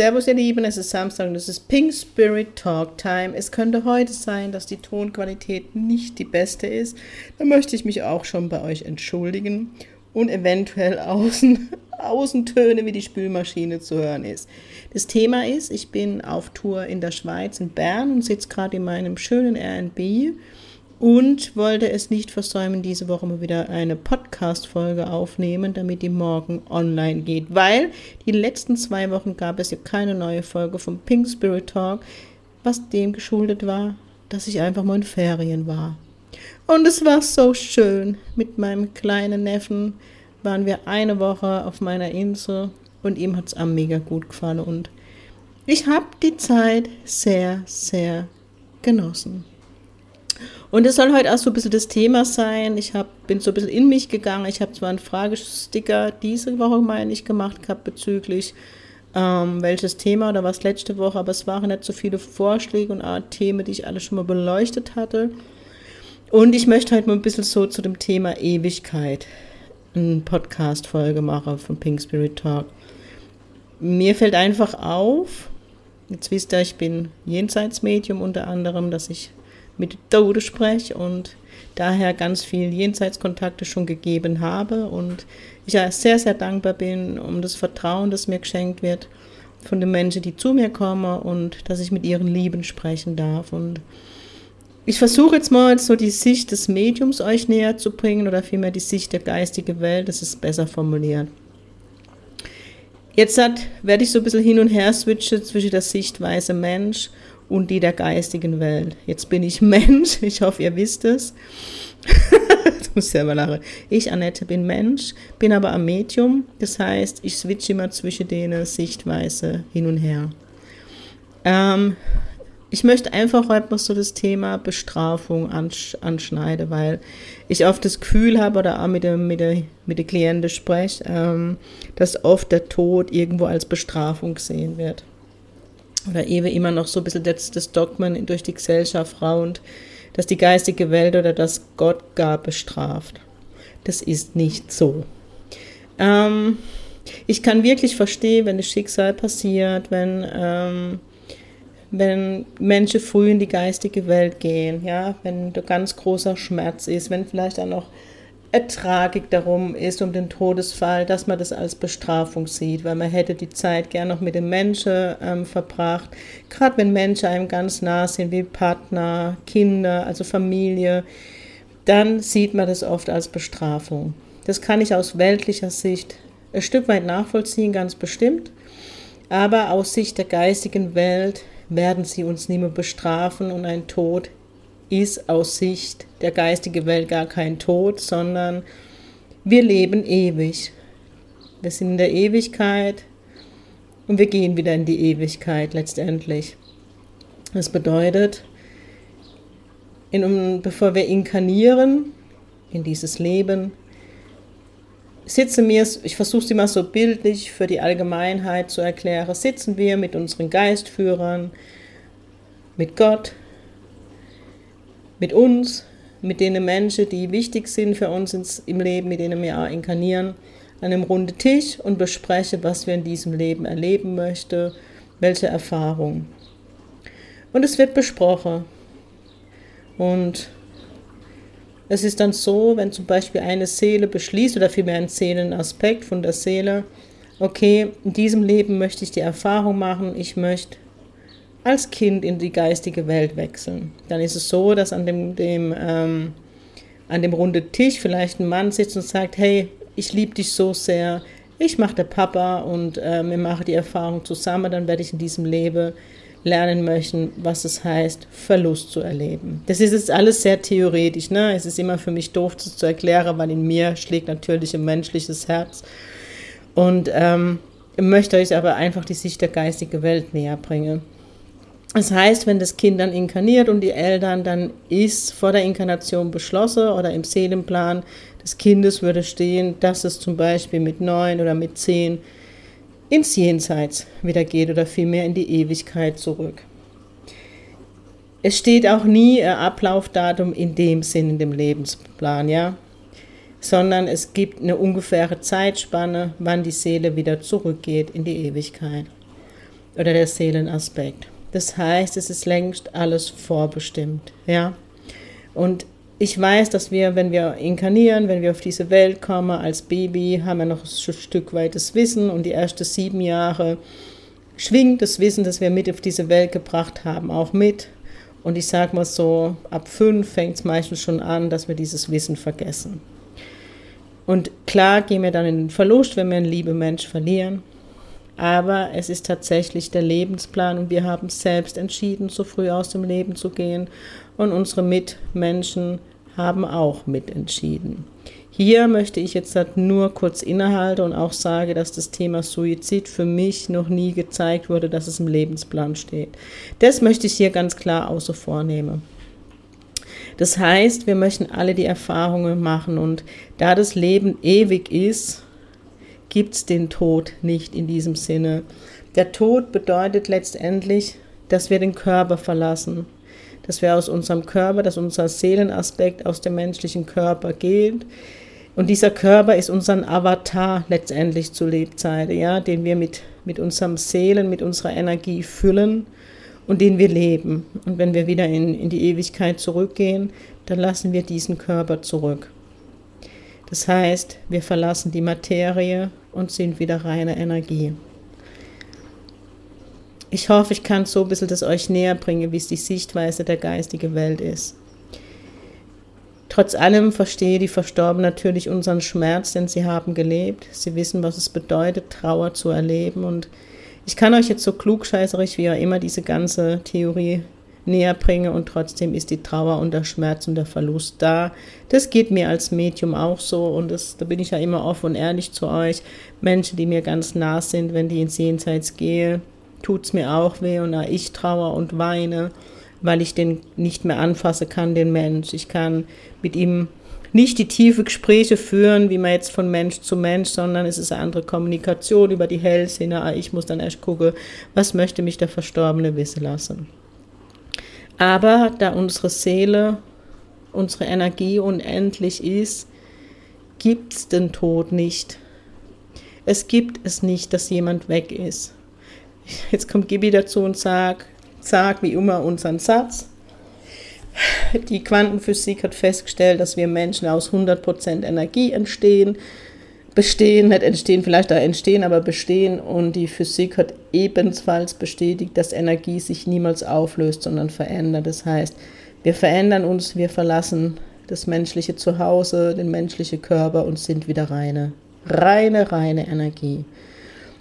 Servus ihr Lieben, es ist Samstag und es ist Pink Spirit Talk Time. Es könnte heute sein, dass die Tonqualität nicht die beste ist. Da möchte ich mich auch schon bei euch entschuldigen und eventuell außen, Außentöne wie die Spülmaschine zu hören ist. Das Thema ist, ich bin auf Tour in der Schweiz, in Bern und sitze gerade in meinem schönen Airbnb und wollte es nicht versäumen, diese Woche mal wieder eine Podcast-Folge aufnehmen, damit die morgen online geht, weil die letzten zwei Wochen gab es ja keine neue Folge vom Pink Spirit Talk, was dem geschuldet war, dass ich einfach mal in Ferien war. Und es war so schön. Mit meinem kleinen Neffen waren wir eine Woche auf meiner Insel und ihm hat es am mega gut gefallen und ich habe die Zeit sehr, sehr genossen. Und es soll heute auch so ein bisschen das Thema sein. Ich hab, bin so ein bisschen in mich gegangen. Ich habe zwar einen Fragesticker diese Woche, meine ich, gemacht gehabt bezüglich ähm, welches Thema oder was letzte Woche, aber es waren nicht so viele Vorschläge und auch Themen, die ich alle schon mal beleuchtet hatte. Und ich möchte heute mal ein bisschen so zu dem Thema Ewigkeit eine Podcast-Folge machen von Pink Spirit Talk. Mir fällt einfach auf, jetzt wisst ihr, ich bin Jenseitsmedium unter anderem, dass ich mit Tode spreche und daher ganz viel Jenseitskontakte schon gegeben habe und ich ja sehr, sehr dankbar bin um das Vertrauen, das mir geschenkt wird von den Menschen, die zu mir kommen und dass ich mit ihren Lieben sprechen darf. Und ich versuche jetzt mal so die Sicht des Mediums euch näher zu bringen oder vielmehr die Sicht der geistigen Welt, das ist besser formuliert. Jetzt hat, werde ich so ein bisschen hin und her switchen zwischen der Sichtweise Mensch und die der geistigen Welt. Jetzt bin ich Mensch, ich hoffe, ihr wisst es. ich muss selber lachen. Ich, Annette, bin Mensch, bin aber am Medium. Das heißt, ich switche immer zwischen denen Sichtweise hin und her. Ähm, ich möchte einfach heute noch so das Thema Bestrafung ansch anschneiden, weil ich oft das Gefühl habe oder auch mit der, mit der, mit der Klienten spreche, ähm, dass oft der Tod irgendwo als Bestrafung gesehen wird oder eben immer noch so ein bisschen das, das Dogmen durch die Gesellschaft raunt, dass die geistige Welt oder das Gott gar bestraft. Das ist nicht so. Ähm, ich kann wirklich verstehen, wenn das Schicksal passiert, wenn, ähm, wenn Menschen früh in die geistige Welt gehen, ja, wenn da ganz großer Schmerz ist, wenn vielleicht auch noch Tragik darum ist, um den Todesfall, dass man das als Bestrafung sieht, weil man hätte die Zeit gern noch mit dem Menschen ähm, verbracht. Gerade wenn Menschen einem ganz nah sind, wie Partner, Kinder, also Familie, dann sieht man das oft als Bestrafung. Das kann ich aus weltlicher Sicht ein Stück weit nachvollziehen, ganz bestimmt. Aber aus Sicht der geistigen Welt werden sie uns nicht mehr bestrafen und ein Tod ist aus Sicht der geistigen Welt gar kein Tod, sondern wir leben ewig. Wir sind in der Ewigkeit und wir gehen wieder in die Ewigkeit letztendlich. Das bedeutet, in, bevor wir inkarnieren in dieses Leben, sitzen wir, ich versuche es immer so bildlich für die Allgemeinheit zu erklären, sitzen wir mit unseren Geistführern, mit Gott, mit uns, mit den Menschen, die wichtig sind für uns im Leben, mit denen wir auch inkarnieren, an einem runden Tisch und bespreche, was wir in diesem Leben erleben möchten, welche Erfahrungen. Und es wird besprochen. Und es ist dann so, wenn zum Beispiel eine Seele beschließt, oder vielmehr ein Seelenaspekt von der Seele, okay, in diesem Leben möchte ich die Erfahrung machen, ich möchte als Kind in die geistige Welt wechseln. Dann ist es so, dass an dem, dem, ähm, an dem runden Tisch vielleicht ein Mann sitzt und sagt, hey, ich liebe dich so sehr, ich mache der Papa und äh, wir machen die Erfahrung zusammen, dann werde ich in diesem Leben lernen möchten, was es heißt, Verlust zu erleben. Das ist jetzt alles sehr theoretisch, ne? Es ist immer für mich doof zu, zu erklären, weil in mir schlägt natürlich ein menschliches Herz. Und ähm, möchte euch aber einfach die Sicht der geistigen Welt näher bringen. Das heißt, wenn das Kind dann inkarniert und die Eltern, dann ist vor der Inkarnation beschlossen oder im Seelenplan des Kindes würde stehen, dass es zum Beispiel mit neun oder mit zehn ins Jenseits wieder geht oder vielmehr in die Ewigkeit zurück. Es steht auch nie ein Ablaufdatum in dem Sinn in dem Lebensplan, ja, sondern es gibt eine ungefähre Zeitspanne, wann die Seele wieder zurückgeht in die Ewigkeit oder der Seelenaspekt. Das heißt, es ist längst alles vorbestimmt, ja. Und ich weiß, dass wir, wenn wir inkarnieren, wenn wir auf diese Welt kommen als Baby, haben wir noch ein Stück weit das Wissen und die ersten sieben Jahre schwingt das Wissen, das wir mit auf diese Welt gebracht haben, auch mit. Und ich sage mal so, ab fünf fängt es meistens schon an, dass wir dieses Wissen vergessen. Und klar gehen wir dann in den Verlust, wenn wir einen lieben Mensch verlieren. Aber es ist tatsächlich der Lebensplan und wir haben selbst entschieden, so früh aus dem Leben zu gehen. Und unsere Mitmenschen haben auch mitentschieden. Hier möchte ich jetzt halt nur kurz innehalten und auch sage, dass das Thema Suizid für mich noch nie gezeigt wurde, dass es im Lebensplan steht. Das möchte ich hier ganz klar außer vornehmen. Das heißt, wir möchten alle die Erfahrungen machen und da das Leben ewig ist, gibt es den Tod nicht in diesem Sinne. Der Tod bedeutet letztendlich, dass wir den Körper verlassen, dass wir aus unserem Körper, dass unser Seelenaspekt aus dem menschlichen Körper geht, und dieser Körper ist unser Avatar letztendlich zu Lebzeiten, ja, den wir mit, mit unserem Seelen, mit unserer Energie füllen und den wir leben. Und wenn wir wieder in, in die Ewigkeit zurückgehen, dann lassen wir diesen Körper zurück. Das heißt, wir verlassen die Materie und sind wieder reine Energie. Ich hoffe, ich kann so ein bisschen das euch näher bringen, wie es die Sichtweise der geistigen Welt ist. Trotz allem verstehe die Verstorbenen natürlich unseren Schmerz, denn sie haben gelebt. Sie wissen, was es bedeutet, Trauer zu erleben. Und ich kann euch jetzt so klugscheißerig wie auch immer diese ganze Theorie näher bringen und trotzdem ist die Trauer und der Schmerz und der Verlust da. Das geht mir als Medium auch so und das, da bin ich ja immer offen und ehrlich zu euch. Menschen, die mir ganz nah sind, wenn die ins Jenseits gehe, tut es mir auch weh und ich trauer und weine weil ich den nicht mehr anfassen kann, den Mensch. Ich kann mit ihm nicht die tiefe Gespräche führen, wie man jetzt von Mensch zu Mensch, sondern es ist eine andere Kommunikation über die Hellsinne. Ah, ich muss dann erst gucken, was möchte mich der Verstorbene wissen lassen. Aber da unsere Seele, unsere Energie unendlich ist, gibt es den Tod nicht. Es gibt es nicht, dass jemand weg ist. Jetzt kommt Gibi dazu und sagt, sage wie immer unseren Satz. Die Quantenphysik hat festgestellt, dass wir Menschen aus 100% Energie entstehen, bestehen, nicht entstehen, vielleicht da entstehen, aber bestehen. Und die Physik hat ebenfalls bestätigt, dass Energie sich niemals auflöst, sondern verändert. Das heißt, wir verändern uns, wir verlassen das menschliche Zuhause, den menschlichen Körper und sind wieder reine, reine, reine Energie.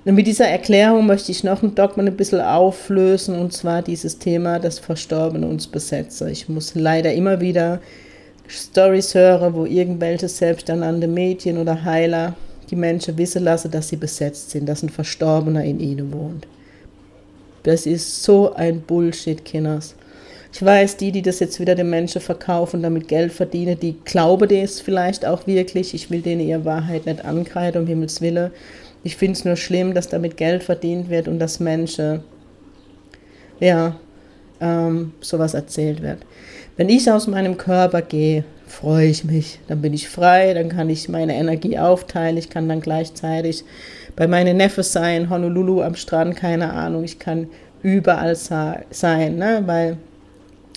Und mit dieser Erklärung möchte ich noch ein Dogma ein bisschen auflösen, und zwar dieses Thema, das Verstorbene uns besetze. Ich muss leider immer wieder Stories hören, wo irgendwelche selbsternannte Medien oder Heiler die Menschen wissen lassen, dass sie besetzt sind, dass ein Verstorbener in ihnen wohnt. Das ist so ein Bullshit, Kinders. Ich weiß, die, die das jetzt wieder den Menschen verkaufen, und damit Geld verdienen, die glauben das vielleicht auch wirklich. Ich will denen ihre Wahrheit nicht angreifen, um Himmels Willen. Ich finde es nur schlimm, dass damit Geld verdient wird und dass Menschen, ja, ähm, sowas erzählt wird. Wenn ich aus meinem Körper gehe, freue ich mich. Dann bin ich frei, dann kann ich meine Energie aufteilen. Ich kann dann gleichzeitig bei meinen Neffen sein, Honolulu am Strand, keine Ahnung. Ich kann überall sein, ne? weil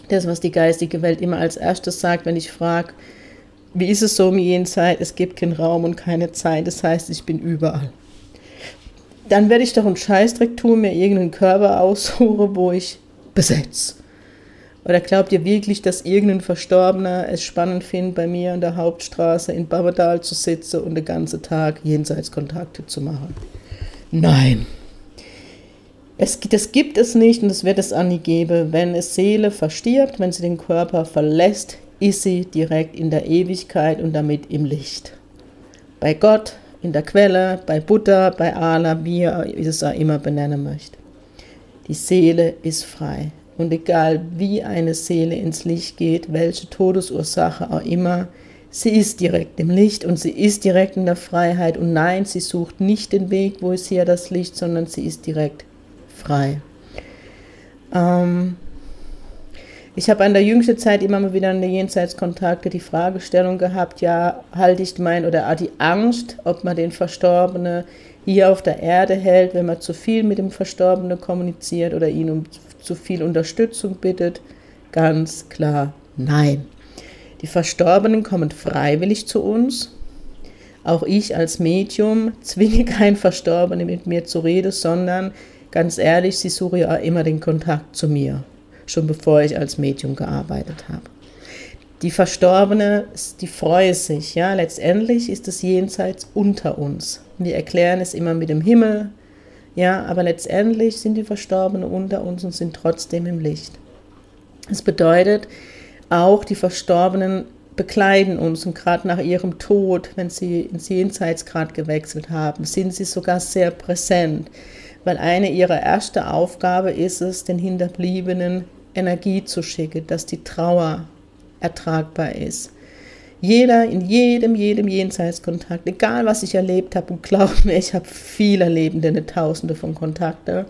das, was die geistige Welt immer als erstes sagt, wenn ich frage, wie ist es so im Jenseits, es gibt keinen Raum und keine Zeit, das heißt, ich bin überall dann werde ich doch einen Scheißdreck tun, mir irgendeinen Körper aussuchen, wo ich besetze. Oder glaubt ihr wirklich, dass irgendein Verstorbener es spannend findet, bei mir an der Hauptstraße in Babadal zu sitzen und den ganzen Tag Jenseitskontakte zu machen? Nein. Es, das gibt es nicht und es wird es auch nie geben. Wenn eine Seele verstirbt, wenn sie den Körper verlässt, ist sie direkt in der Ewigkeit und damit im Licht. Bei Gott, in der Quelle, bei Buddha, bei Allah, wie ihr es auch immer benennen möchtet. Die Seele ist frei. Und egal wie eine Seele ins Licht geht, welche Todesursache auch immer, sie ist direkt im Licht und sie ist direkt in der Freiheit. Und nein, sie sucht nicht den Weg, wo ist hier das Licht, sondern sie ist direkt frei. Ähm, ich habe an der jüngsten Zeit immer mal wieder in den Jenseitskontakte die Fragestellung gehabt, ja, halte ich mein oder die Angst, ob man den Verstorbenen hier auf der Erde hält, wenn man zu viel mit dem Verstorbenen kommuniziert oder ihn um zu viel Unterstützung bittet? Ganz klar nein. Die Verstorbenen kommen freiwillig zu uns. Auch ich als Medium zwinge keinen Verstorbenen mit mir zu reden, sondern ganz ehrlich, sie suchen ja immer den Kontakt zu mir schon bevor ich als Medium gearbeitet habe. Die Verstorbene, die freue sich, ja, letztendlich ist das Jenseits unter uns. Wir erklären es immer mit dem Himmel, ja, aber letztendlich sind die Verstorbenen unter uns und sind trotzdem im Licht. Das bedeutet, auch die Verstorbenen bekleiden uns und gerade nach ihrem Tod, wenn sie ins Jenseitsgrad gewechselt haben, sind sie sogar sehr präsent weil eine ihrer ersten Aufgabe ist es, den Hinterbliebenen Energie zu schicken, dass die Trauer ertragbar ist. Jeder, in jedem, jedem Jenseitskontakt, egal was ich erlebt habe, und glaub mir, ich habe viele Lebende, Tausende von Kontakten,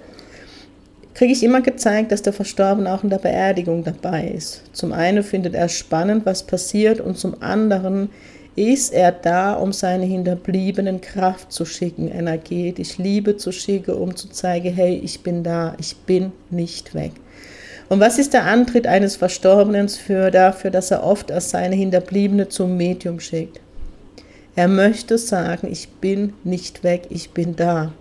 kriege ich immer gezeigt, dass der Verstorbene auch in der Beerdigung dabei ist. Zum einen findet er spannend, was passiert, und zum anderen ist er da, um seine Hinterbliebenen Kraft zu schicken, energetisch Liebe zu schicken, um zu zeigen, hey, ich bin da, ich bin nicht weg. Und was ist der Antritt eines Verstorbenen für dafür, dass er oft als seine Hinterbliebene zum Medium schickt? Er möchte sagen, ich bin nicht weg, ich bin da.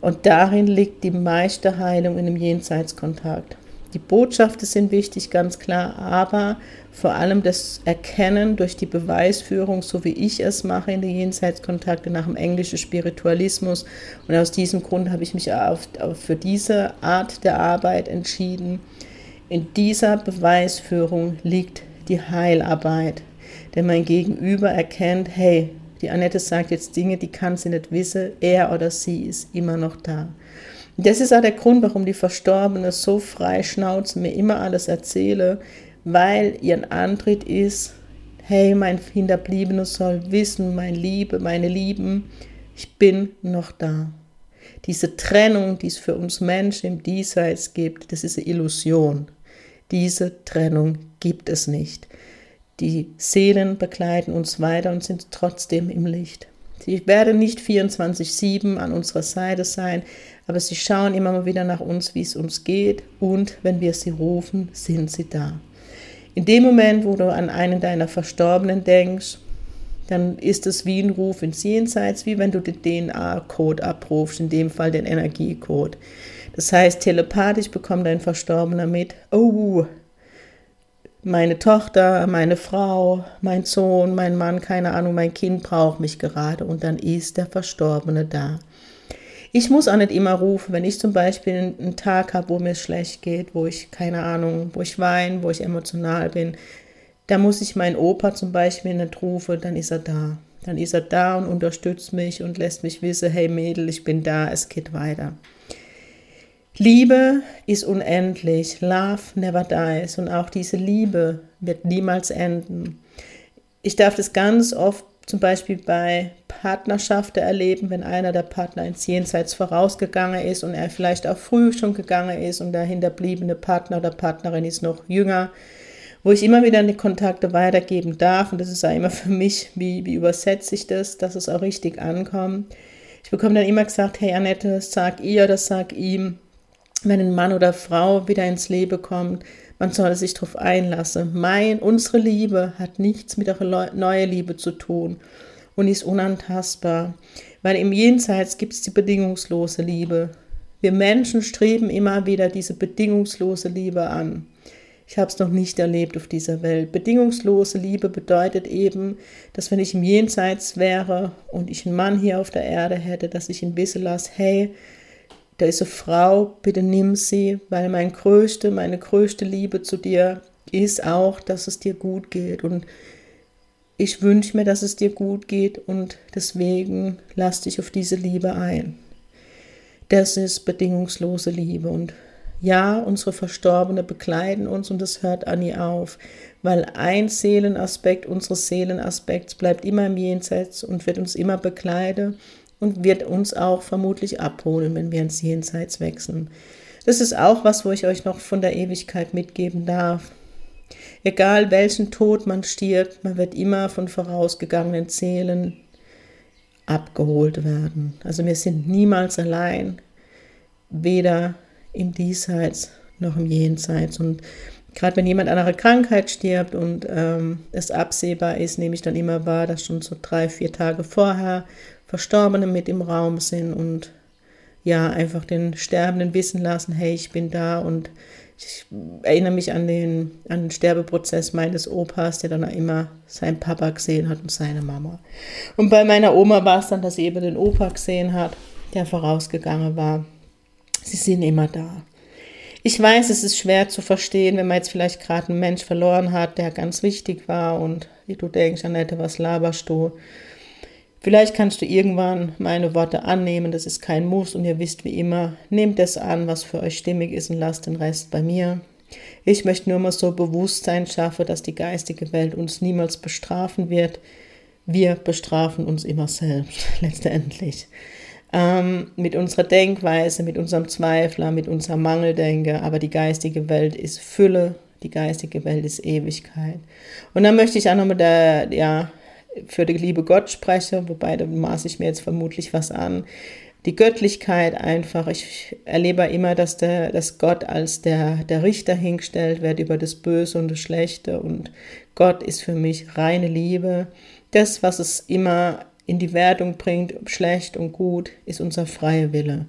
Und darin liegt die meiste Heilung in dem Jenseitskontakt. Die Botschaften sind wichtig, ganz klar, aber vor allem das Erkennen durch die Beweisführung, so wie ich es mache in den Jenseitskontakten nach dem englischen Spiritualismus. Und aus diesem Grund habe ich mich auf, auf für diese Art der Arbeit entschieden. In dieser Beweisführung liegt die Heilarbeit. Denn mein Gegenüber erkennt, hey, die Annette sagt jetzt Dinge, die kann sie nicht wissen, er oder sie ist immer noch da. Das ist auch der Grund, warum die Verstorbene so frei schnauzen, mir immer alles erzähle, weil ihr Antritt ist, hey, mein Hinterbliebener soll wissen, mein Liebe, meine Lieben, ich bin noch da. Diese Trennung, die es für uns Menschen im Diesseits gibt, das ist eine Illusion. Diese Trennung gibt es nicht. Die Seelen begleiten uns weiter und sind trotzdem im Licht. Sie werden nicht 24-7 an unserer Seite sein, aber sie schauen immer mal wieder nach uns, wie es uns geht und wenn wir sie rufen, sind sie da. In dem Moment, wo du an einen deiner Verstorbenen denkst, dann ist es wie ein Ruf ins Jenseits, wie wenn du den DNA-Code abrufst, in dem Fall den Energiecode. Das heißt, telepathisch bekommt dein Verstorbener mit, oh, meine Tochter, meine Frau, mein Sohn, mein Mann, keine Ahnung, mein Kind braucht mich gerade und dann ist der Verstorbene da. Ich muss auch nicht immer rufen, wenn ich zum Beispiel einen Tag habe, wo mir schlecht geht, wo ich, keine Ahnung, wo ich weine, wo ich emotional bin, da muss ich meinen Opa zum Beispiel nicht rufen, dann ist er da. Dann ist er da und unterstützt mich und lässt mich wissen, hey Mädel, ich bin da, es geht weiter. Liebe ist unendlich, Love never dies und auch diese Liebe wird niemals enden. Ich darf das ganz oft zum Beispiel bei Partnerschaften erleben, wenn einer der Partner ins Jenseits vorausgegangen ist und er vielleicht auch früh schon gegangen ist und der hinterbliebene Partner oder Partnerin ist noch jünger, wo ich immer wieder die Kontakte weitergeben darf. Und das ist auch immer für mich, wie, wie übersetze ich das, dass es auch richtig ankommt. Ich bekomme dann immer gesagt, hey Annette, sag ihr oder sag ihm, wenn ein Mann oder Frau wieder ins Leben kommt, man soll sich darauf einlassen. Mein, unsere Liebe hat nichts mit der neuen Liebe zu tun und ist unantastbar, weil im Jenseits gibt es die bedingungslose Liebe. Wir Menschen streben immer wieder diese bedingungslose Liebe an. Ich habe es noch nicht erlebt auf dieser Welt. Bedingungslose Liebe bedeutet eben, dass wenn ich im Jenseits wäre und ich einen Mann hier auf der Erde hätte, dass ich ihn wissen lasse, hey, da ist eine Frau, bitte nimm sie, weil mein größte, meine größte Liebe zu dir ist auch, dass es dir gut geht. Und ich wünsche mir, dass es dir gut geht und deswegen lass dich auf diese Liebe ein. Das ist bedingungslose Liebe und Ja, unsere Verstorbene begleiten uns und es hört an nie auf, weil ein Seelenaspekt unseres Seelenaspekts bleibt immer im Jenseits und wird uns immer begleiten und wird uns auch vermutlich abholen, wenn wir ins Jenseits wechseln. Das ist auch was, wo ich euch noch von der Ewigkeit mitgeben darf. Egal welchen Tod man stirbt, man wird immer von vorausgegangenen Seelen abgeholt werden. Also wir sind niemals allein, weder im Diesseits noch im Jenseits. Und gerade wenn jemand an einer Krankheit stirbt und ähm, es absehbar ist, nehme ich dann immer wahr, dass schon so drei, vier Tage vorher Verstorbene mit im Raum sind und ja, einfach den Sterbenden wissen lassen, hey, ich bin da und ich erinnere mich an den, an den Sterbeprozess meines Opas, der dann immer seinen Papa gesehen hat und seine Mama. Und bei meiner Oma war es dann, dass sie eben den Opa gesehen hat, der vorausgegangen war. Sie sind immer da. Ich weiß, es ist schwer zu verstehen, wenn man jetzt vielleicht gerade einen Mensch verloren hat, der ganz wichtig war und du denkst, Annette, was laberst du? Vielleicht kannst du irgendwann meine Worte annehmen, das ist kein Muss und ihr wisst wie immer, nehmt es an, was für euch stimmig ist und lasst den Rest bei mir. Ich möchte nur mal so Bewusstsein schaffen, dass die geistige Welt uns niemals bestrafen wird. Wir bestrafen uns immer selbst, letztendlich. Ähm, mit unserer Denkweise, mit unserem Zweifler, mit unserer Mangeldenke, aber die geistige Welt ist Fülle, die geistige Welt ist Ewigkeit. Und dann möchte ich auch noch mit der, ja, für die liebe Gott spreche, wobei da maße ich mir jetzt vermutlich was an. Die Göttlichkeit einfach. Ich erlebe immer, dass, der, dass Gott als der, der Richter hingestellt wird über das Böse und das Schlechte. Und Gott ist für mich reine Liebe. Das, was es immer in die Wertung bringt, schlecht und gut, ist unser freier Wille.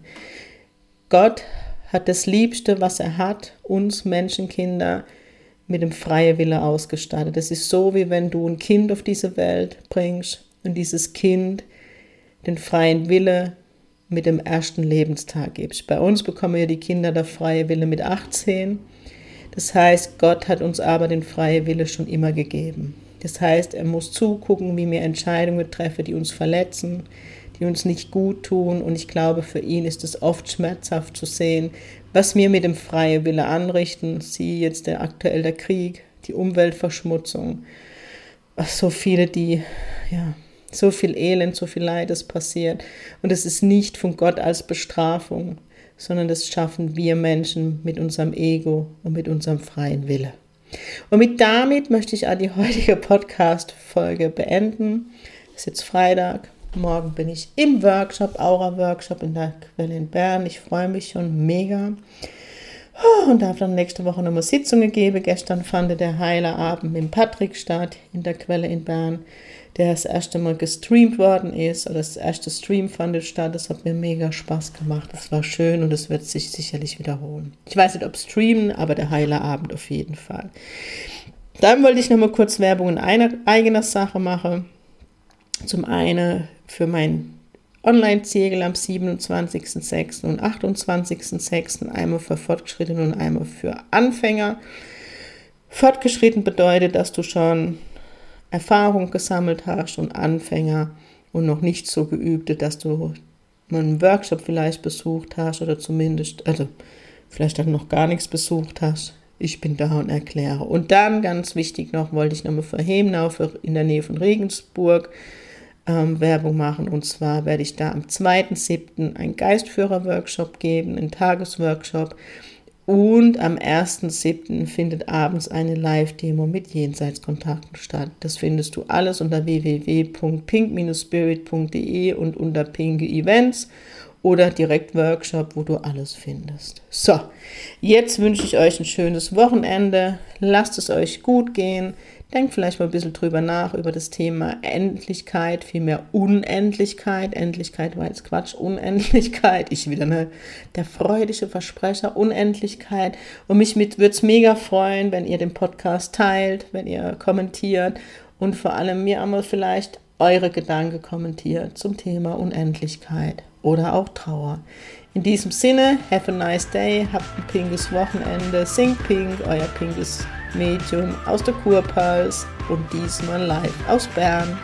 Gott hat das Liebste, was er hat, uns Menschenkinder, mit dem freien Wille ausgestattet. Es ist so, wie wenn du ein Kind auf diese Welt bringst und dieses Kind den freien Wille mit dem ersten Lebenstag gibst. Bei uns bekommen ja die Kinder der freie Wille mit 18. Das heißt, Gott hat uns aber den freien Wille schon immer gegeben. Das heißt, er muss zugucken, wie wir Entscheidungen treffen, die uns verletzen, die uns nicht gut tun. Und ich glaube, für ihn ist es oft schmerzhaft zu sehen, was wir mit dem freien Wille anrichten, sie jetzt der aktuell der Krieg, die Umweltverschmutzung, so viele, die, ja, so viel Elend, so viel Leid ist passiert. Und es ist nicht von Gott als Bestrafung, sondern das schaffen wir Menschen mit unserem Ego und mit unserem freien Wille. Und mit damit möchte ich auch die heutige Podcast-Folge beenden. Es ist jetzt Freitag. Morgen bin ich im Workshop, Aura-Workshop in der Quelle in Bern. Ich freue mich schon mega. Oh, und darf dann nächste Woche nochmal Sitzungen geben. Gestern fand der Heilerabend mit Patrick statt in der Quelle in Bern, der das erste Mal gestreamt worden ist. Oder das erste Stream fand statt. Das hat mir mega Spaß gemacht. Das war schön und es wird sich sicherlich wiederholen. Ich weiß nicht, ob streamen, aber der Heilerabend auf jeden Fall. Dann wollte ich nochmal kurz Werbung in einer eigener Sache machen. Zum einen für mein Online-Ziegel am 27.06. und 28.06. einmal für Fortgeschrittene und einmal für Anfänger. Fortgeschritten bedeutet, dass du schon Erfahrung gesammelt hast und Anfänger und noch nicht so geübte, dass du einen Workshop vielleicht besucht hast oder zumindest, also vielleicht auch noch gar nichts besucht hast. Ich bin da und erkläre. Und dann, ganz wichtig noch, wollte ich nochmal für Hemenau in der Nähe von Regensburg ähm, Werbung machen. Und zwar werde ich da am 2.7. einen Geistführer-Workshop geben, einen Tagesworkshop. Und am 1.7. findet abends eine Live-Demo mit Jenseitskontakten statt. Das findest du alles unter www.pink-spirit.de und unter Pinke Events oder direkt Workshop, wo du alles findest. So, jetzt wünsche ich euch ein schönes Wochenende. Lasst es euch gut gehen. Denkt vielleicht mal ein bisschen drüber nach, über das Thema Endlichkeit, vielmehr Unendlichkeit. Endlichkeit war jetzt Quatsch, Unendlichkeit. Ich wieder eine, der freudige Versprecher, Unendlichkeit. Und mich würde es mega freuen, wenn ihr den Podcast teilt, wenn ihr kommentiert und vor allem mir einmal vielleicht eure Gedanken kommentiert zum Thema Unendlichkeit oder auch Trauer. In diesem Sinne, have a nice day, habt ein pinkes Wochenende, sing pink, euer pinkes Medium aus der Kurpals und diesmal live aus Bern.